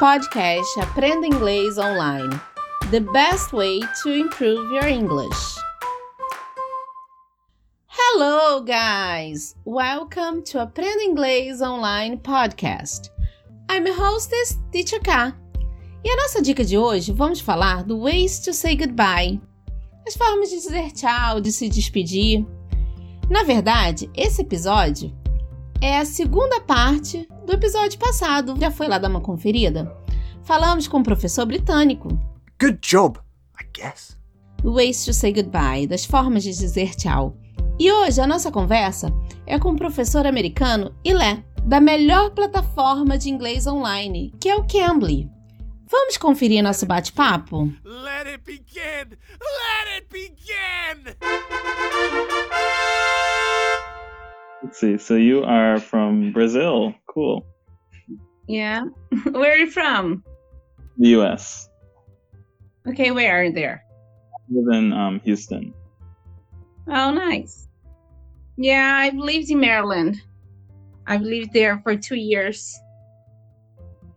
Podcast Aprenda Inglês Online. The best way to improve your English. Hello, guys! Welcome to Aprenda Inglês Online Podcast. I'm your hostess, Teacher K. E a nossa dica de hoje, vamos falar do ways to say goodbye. As formas de dizer tchau, de se despedir. Na verdade, esse episódio é a segunda parte do episódio passado. Já foi lá dar uma conferida? Falamos com um professor britânico. Good job, I guess. Ways to say goodbye, das formas de dizer tchau. E hoje a nossa conversa é com o professor americano Ilé, da melhor plataforma de inglês online, que é o Cambly. Vamos conferir nosso bate-papo? Let it begin! Let it begin! Let's see. So you are from Brazil. Cool. Yeah. Where are you from? The U.S. Okay, where are you there? I live in um, Houston. Oh, nice. Yeah, I've lived in Maryland. I've lived there for two years.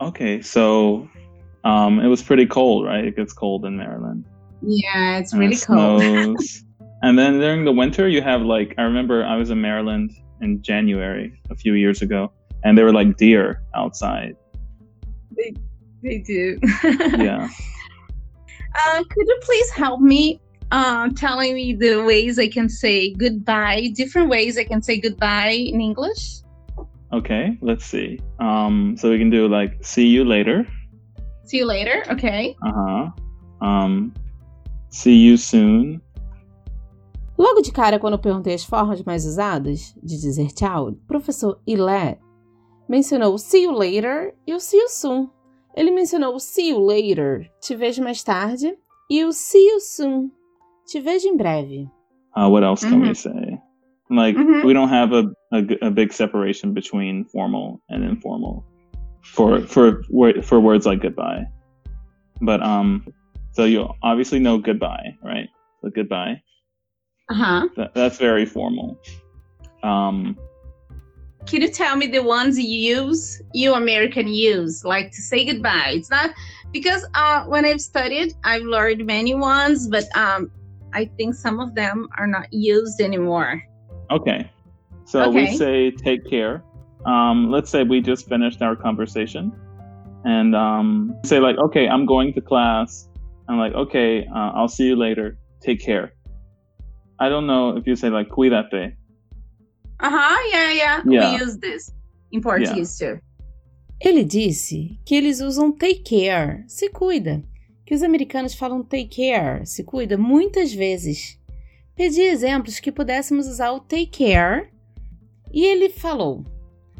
Okay, so um, it was pretty cold, right? It gets cold in Maryland. Yeah, it's and really it cold. and then during the winter, you have like I remember I was in Maryland in January a few years ago, and there were like deer outside. they, they do. Yeah. Uh, could you please help me uh, telling me the ways I can say goodbye, different ways I can say goodbye in English? Okay. Let's see. Um, so we can do like see you later. See you later. Okay. Uh huh. Um, see you soon. Logo de cara, quando eu perguntei as formas mais usadas de dizer tchau, o professor Ilé mencionou o see you later e o see you soon. Ele mencionou o see you later, te vejo mais tarde, e o see you soon, te vejo em breve. Uh, what else can we Mhm. say? Like Mhm. we don't have a, a g- a big separation between formal and informal for for for words like goodbye. But um, so you obviously know goodbye, right? So goodbye. That, that's very formal. Um, Can you tell me the ones you use, you American use, like to say goodbye? It's not because uh, when I've studied, I've learned many ones, but um, I think some of them are not used anymore. okay. So Okay. we say take care. Um, let's say we just finished our conversation, and um, say like, okay, I'm going to class. I'm like, okay, uh, I'll see you later. Take care. I don't know if you say like cuídate. Uh huh. Yeah, yeah. Yeah. We use this in Portuguese too. Ele disse que eles usam take care, se cuida. Que os americanos falam take care, se cuida, muitas vezes. Pedi exemplos que pudéssemos usar o take care e ele falou: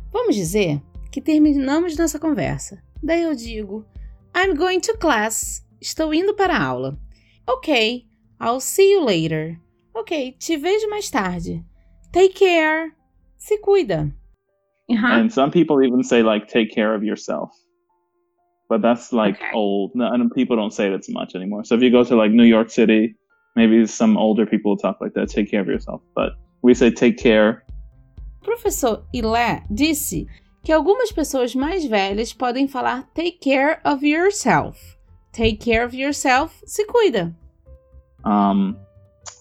Vamos dizer que terminamos nossa conversa. Daí eu digo: I'm going to class. Estou indo para a aula. Ok, I'll see you later. Ok, te vejo mais tarde. Take care. Se cuida. And some people even say like take care of yourself. But that's like Okay. old. No, and people don't say it as much anymore. So if you go to like New York City, maybe some older people will talk like that. Take care of yourself. But we say take care. Professor Ilé disse que algumas pessoas mais velhas podem falar take care of yourself. Take care of yourself, se cuida. Um,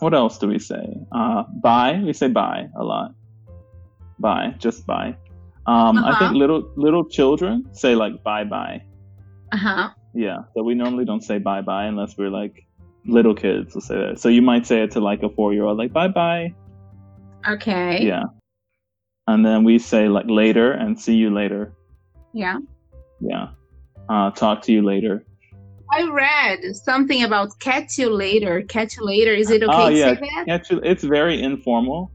what else do we say? Uh, bye. We say bye a lot. Bye. Just bye. Um, I Uh-huh. think little little children say like bye bye. Uh huh. Yeah. So we normally don't say bye bye unless we're like little kids will say that. So you might say it to like a four year old, like bye bye. Ok. Yeah. And then we say like later and see you later. Yeah. Yeah. Uh, talk to you later. I read something about catch you later. Catch you later. Is it okay Oh, to yeah. say that? Actually, it's very informal.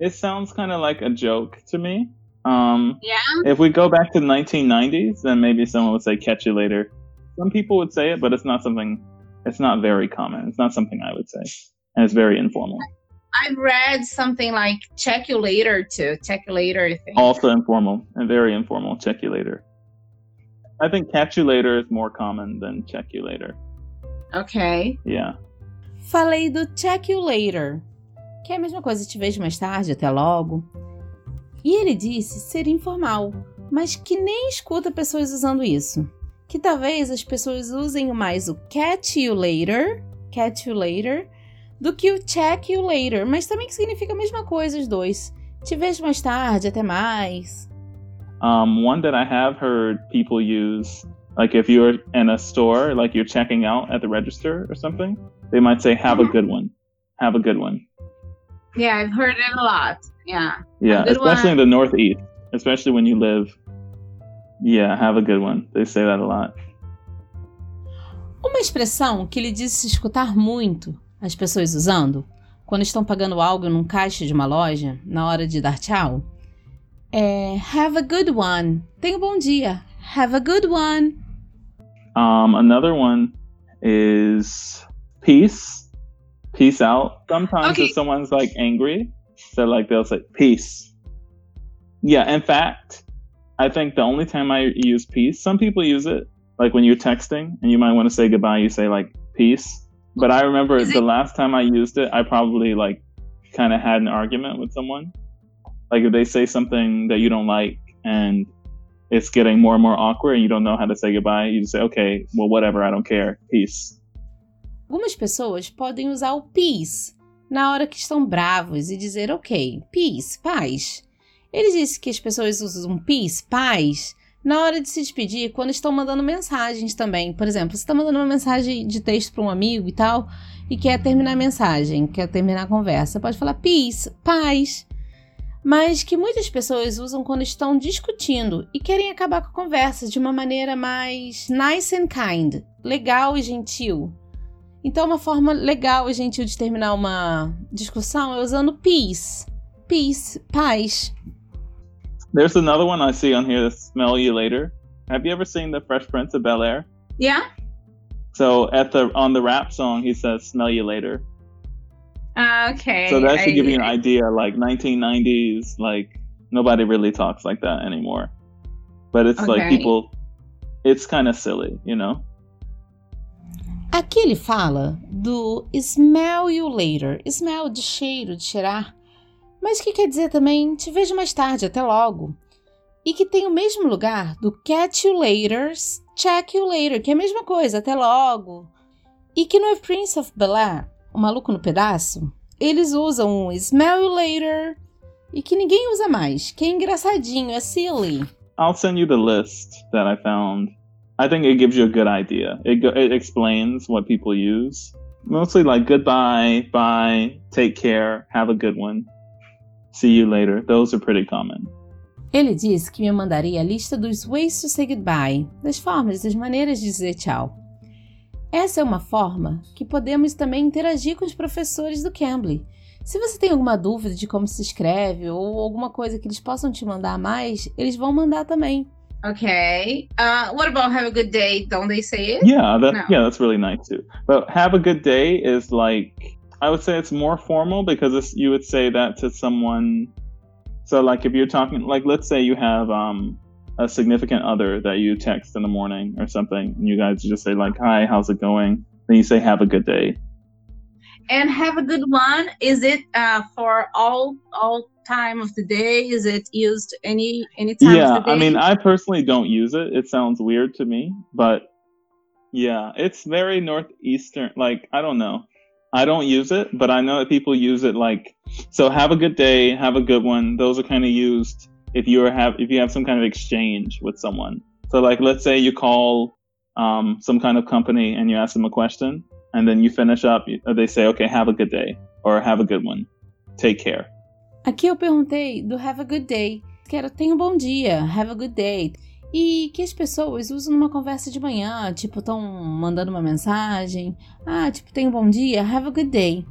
It sounds kind of like a joke to me. Um, Yeah. if we go back to the 1990s, then maybe someone would say catch you later. Some people would say it, but it's not something, it's not very common. It's not something I would say. And it's very informal. I've read something like check you later too. Check you later. I think. Also informal and very informal. Check you later. I think catch you later is more common than check you later. Ok. Yeah. Falei do check you later, que é a mesma coisa, te vejo mais tarde, até logo. E ele disse ser informal, mas que nem escuta pessoas usando isso. que talvez as pessoas usem mais o catch you later, catch you later, do que o check you later, mas também que significa a mesma coisa os dois. Te vejo mais tarde, até mais. Um, one that I have heard people use, like if you're in a store, like you're checking out at the register or something, they might say, "Have a good one." Have a good one. Yeah, I've heard it a lot. Yeah. Yeah, especially one. in the Northeast, especially when you live. Yeah, have a good one. They say that a lot. Uma expressão que ele disse escutar muito as pessoas usando quando estão pagando algo num caixa de uma loja na hora de dar tchau é Have a good one. Tenha um bom dia. Have a good one. Um, another one is peace. Peace out. Sometimes okay. if someone's like angry, so like they'll say peace. Yeah, in fact, I think the only time I use peace, some people use it like when you're texting and you might want to say goodbye, you say like peace. But I remember Is the it- last time I used it, I probably like kind of had an argument with someone like if they say something that you don't like and it's getting more and more awkward and you don't know how to say goodbye, you just say, okay, well, whatever, I don't care, peace. Algumas pessoas podem usar o peace na hora que estão bravos e dizer, ok, peace, paz. Ele disse que as pessoas usam peace, paz, na hora de se despedir quando estão mandando mensagens também. Por exemplo, você está mandando uma mensagem de texto para um amigo e tal, e quer terminar a mensagem, quer terminar a conversa, pode falar peace, paz mas que muitas pessoas usam quando estão discutindo e querem acabar com a conversa de uma maneira mais nice and kind, legal e gentil. Então, uma forma legal e gentil de terminar uma discussão é usando peace. Peace, paz. There's another one I see on here, smell you later. Have you ever seen the Fresh Prince of Bel Air? Yeah. So at the on the rap song, he says "smell you later." Okay. So that should I, give you an idea. Like 1990s, like nobody really talks like that anymore. But it's okay. like people, it's kind of silly, you know. Aqui ele fala do smell you later, smell de cheiro, de cheirar, mas que quer dizer também te vejo mais tarde, até logo. E que tem o mesmo lugar do catch you later, check you later, que é a mesma coisa, até logo. E que no Prince of Bel-Air o Maluco no Pedaço, eles usam o Smell You Later e que ninguém usa mais, que é engraçadinho, é silly. I'll send you the list that I found. I think it gives you a good idea. It, it explains what people use. Mostly like goodbye, bye, take care, have a good one, see you later. Those are pretty common. Ele disse que me mandaria a lista dos ways to say goodbye, das formas, das maneiras de dizer tchau. Essa é uma forma que podemos também interagir com os professores do Cambly. Se você tem alguma dúvida de como se escreve ou alguma coisa que eles possam te mandar mais, eles vão mandar também. Okay. Uh, what about have a good day? Don't they say it? Yeah, that, no. yeah, that's really nice too. But have a good day is like I would say it's more formal because you would say that to someone. So like if you're talking, like let's say you have um a significant other that you text in the morning or something, and you guys just say like, "Hi, how's it going?" Then you say, "Have a good day." And have a good one. Is it uh, for all all time of the day? Is it used any any time? Yeah, I mean, I personally don't use it. It sounds weird to me, but yeah, it's very northeastern. Like I don't know. I don't use it, but I know that people use it like so have a good day, have a good one. Those are kind of used if you have if you have some kind of exchange with someone. So like let's say you call um, some kind of company and you ask them a question and then you finish up they say okay have a good day or have a good one. Take care. Aqui eu perguntei do have a good day, que era tenha um bom dia, have a good day. E que as pessoas usam numa conversa de manhã, tipo, estão mandando uma mensagem. Ah, tipo, tenha um bom dia, have a good day.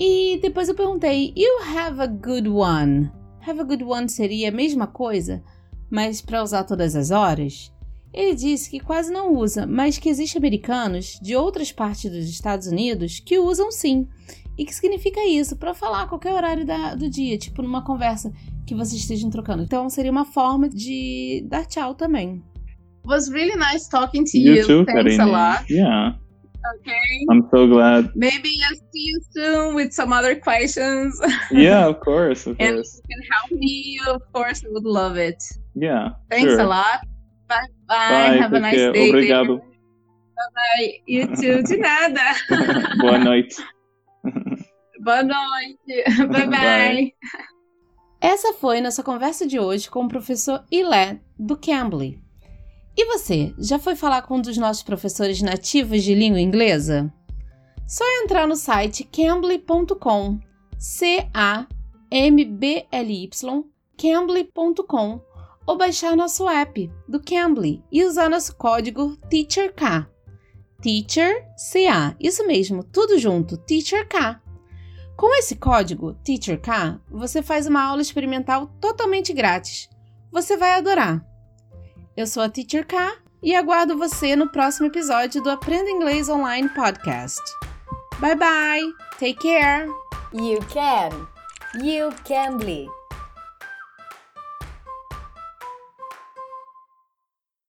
E depois eu perguntei, you have a good one? Have a good one seria a mesma coisa, mas para usar todas as horas? Ele disse que quase não usa, mas que existem americanos de outras partes dos Estados Unidos que usam sim. E que significa isso, para falar a qualquer horário da, do dia, tipo numa conversa que vocês estejam trocando. Então seria uma forma de dar tchau também. Was really nice talking to you. You too, Thanks Karine. a lot. Yeah. Okay. I'm so glad. Maybe see you soon with some other questions. Yeah, of course. Of and course. if you can help me, of course, I would love it. Yeah. Thanks sure. a lot. Bye bye. Have a nice care. day. Obrigado. Bye bye. You too. De nada. Boa noite. Boa noite. Bye bye. bye. Essa foi nossa conversa de hoje com o professor Ilé do Cambly. E você, já foi falar com um dos nossos professores nativos de língua inglesa? Só entrar no site cambly.com, C-A-M-B-L-Y, cambly.com, ou baixar nosso app do Cambly e usar nosso código TEACHERK. Teacher CA, isso mesmo, tudo junto, TEACHERK. Com esse código TEACHERK, você faz uma aula experimental totalmente grátis. Você vai adorar. Eu sou a Teacher K e aguardo você no próximo episódio do Aprenda Inglês Online Podcast. Bye bye. Take care. You can. You can be.